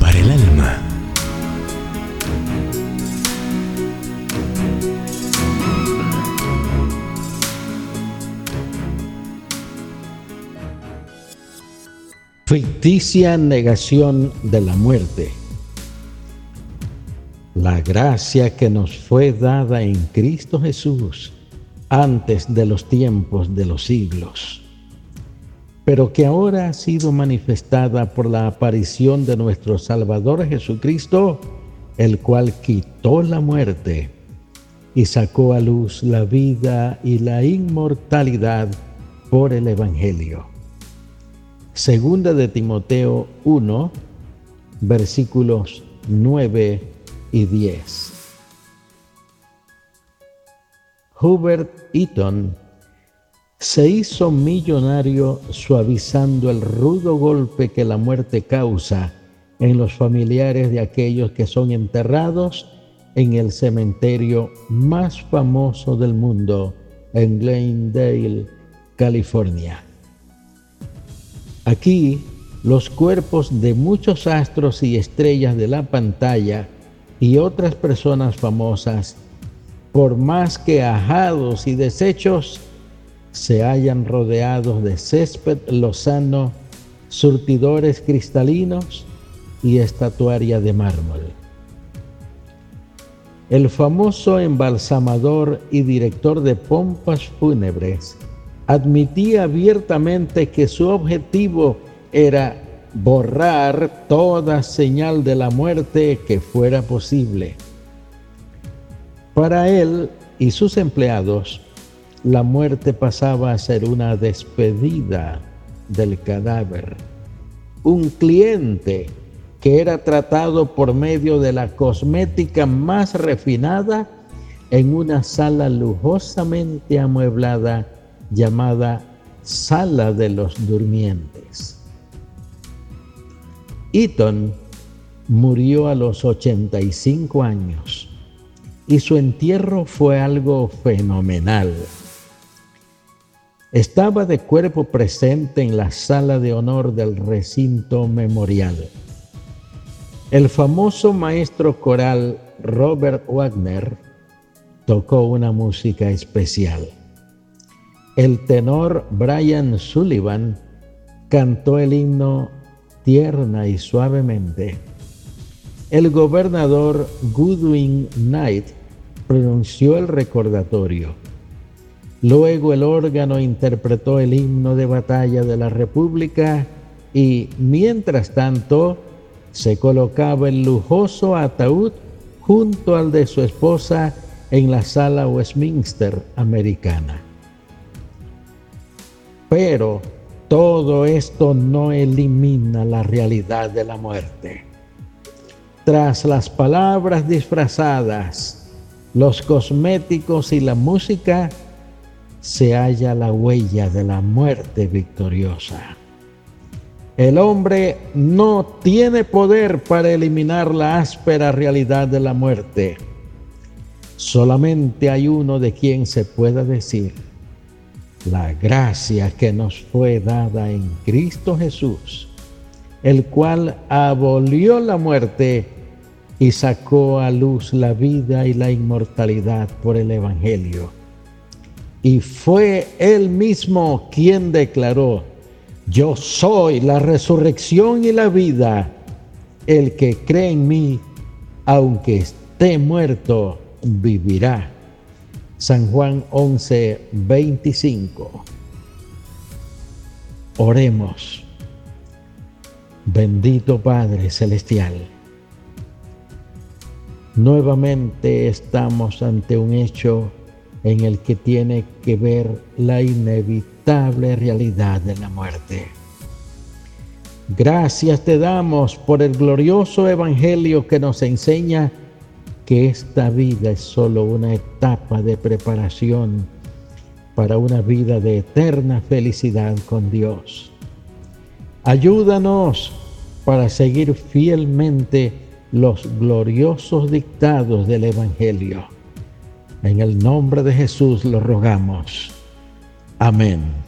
para el alma. Ficticia negación de la muerte. La gracia que nos fue dada en Cristo Jesús antes de los tiempos de los siglos, pero que ahora ha sido manifestada por la aparición de nuestro Salvador Jesucristo, el cual quitó la muerte y sacó a luz la vida y la inmortalidad por el Evangelio Segunda de Timoteo 1, versículos 9 y 10. Hubert Eaton se hizo millonario suavizando el rudo golpe que la muerte causa en los familiares de aquellos que son enterrados en el cementerio más famoso del mundo, en Glendale, California. Aquí los cuerpos de muchos astros y estrellas de la pantalla y otras personas famosas, por más que ajados y desechos, se hayan rodeados de césped lozano, surtidores cristalinos y estatuaria de mármol. El famoso embalsamador y director de pompas fúnebres admitía abiertamente que su objetivo era borrar toda señal de la muerte que fuera posible. Para él y sus empleados, la muerte pasaba a ser una despedida del cadáver, un cliente que era tratado por medio de la cosmética más refinada en una sala lujosamente amueblada llamada Sala de los Durmientes. Eaton murió a los 85 años y su entierro fue algo fenomenal. Estaba de cuerpo presente en la sala de honor del recinto memorial. El famoso maestro coral Robert Wagner tocó una música especial. El tenor Brian Sullivan cantó el himno tierna y suavemente. El gobernador Goodwin Knight pronunció el recordatorio. Luego el órgano interpretó el himno de batalla de la República y mientras tanto se colocaba el lujoso ataúd junto al de su esposa en la sala Westminster americana. Pero todo esto no elimina la realidad de la muerte. Tras las palabras disfrazadas, los cosméticos y la música, se halla la huella de la muerte victoriosa. El hombre no tiene poder para eliminar la áspera realidad de la muerte. Solamente hay uno de quien se pueda decir, la gracia que nos fue dada en Cristo Jesús, el cual abolió la muerte y sacó a luz la vida y la inmortalidad por el Evangelio. Y fue él mismo quien declaró, yo soy la resurrección y la vida. El que cree en mí, aunque esté muerto, vivirá. San Juan 11, 25. Oremos. Bendito Padre Celestial. Nuevamente estamos ante un hecho en el que tiene que ver la inevitable realidad de la muerte. Gracias te damos por el glorioso Evangelio que nos enseña que esta vida es solo una etapa de preparación para una vida de eterna felicidad con Dios. Ayúdanos para seguir fielmente los gloriosos dictados del Evangelio. En el nombre de Jesús lo rogamos. Amén.